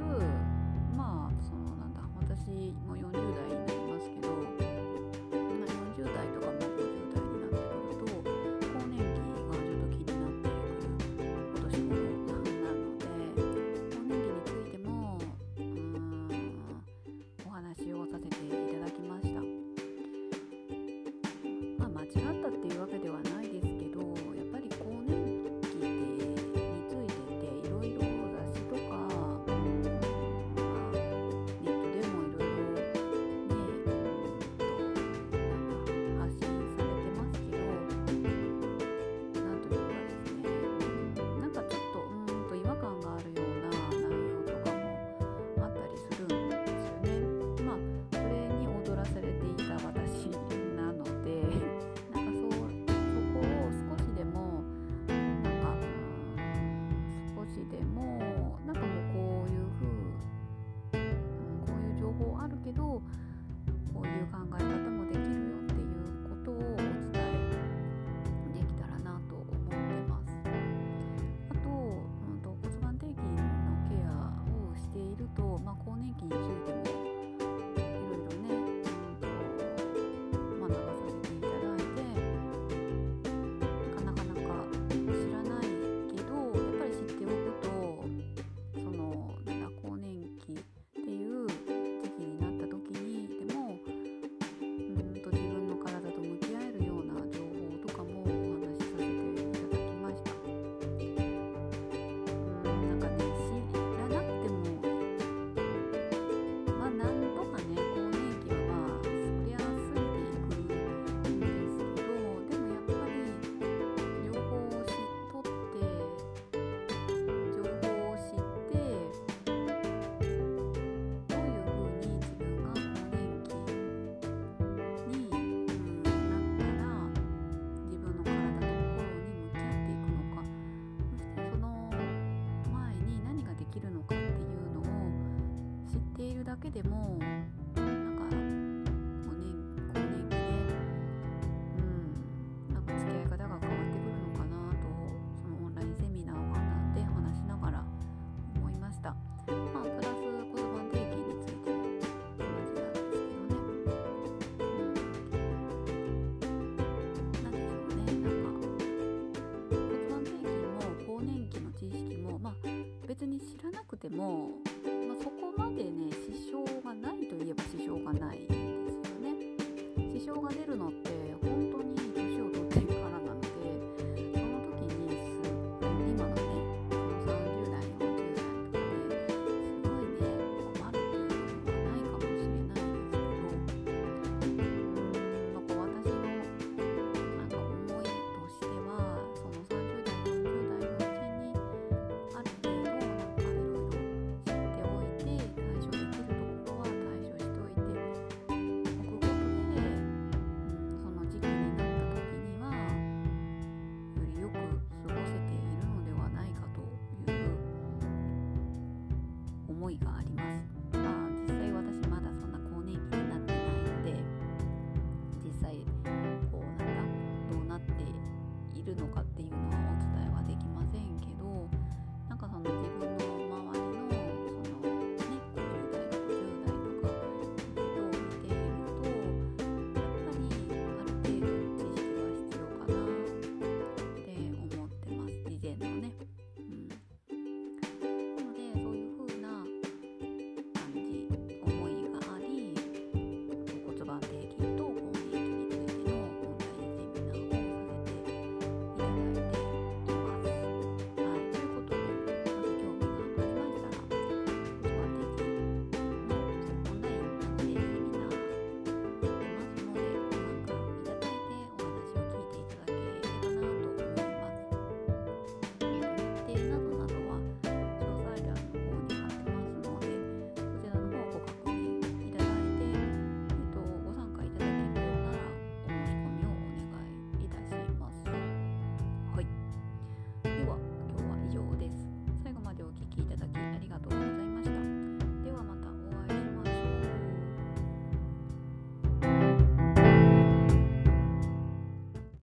つまあそのなんだ私も40代になりますけど、まあ、40代とかも50代になってくると更年期がちょっと気になってくる今年頃なので更年期についてもお話をさせていただきました。まあ、間違ったっていうわけではないると、まあ、更年期についてもけでもなんか更年更年期でうんなんか付き合い方が変わってくるのかなとそのオンラインセミナーを学んで話しながら思いました。まあ、プラス骨盤底筋についても同じなんですけどね。うん、なんでしょうねなんか骨盤底筋も更年期の知識もまあ別に知らなくても、まあ、そこまでねね。支障が出るのって思いがあります。まあ実際私まだそんな更年期になってないので実際こうなんだどうなっているのか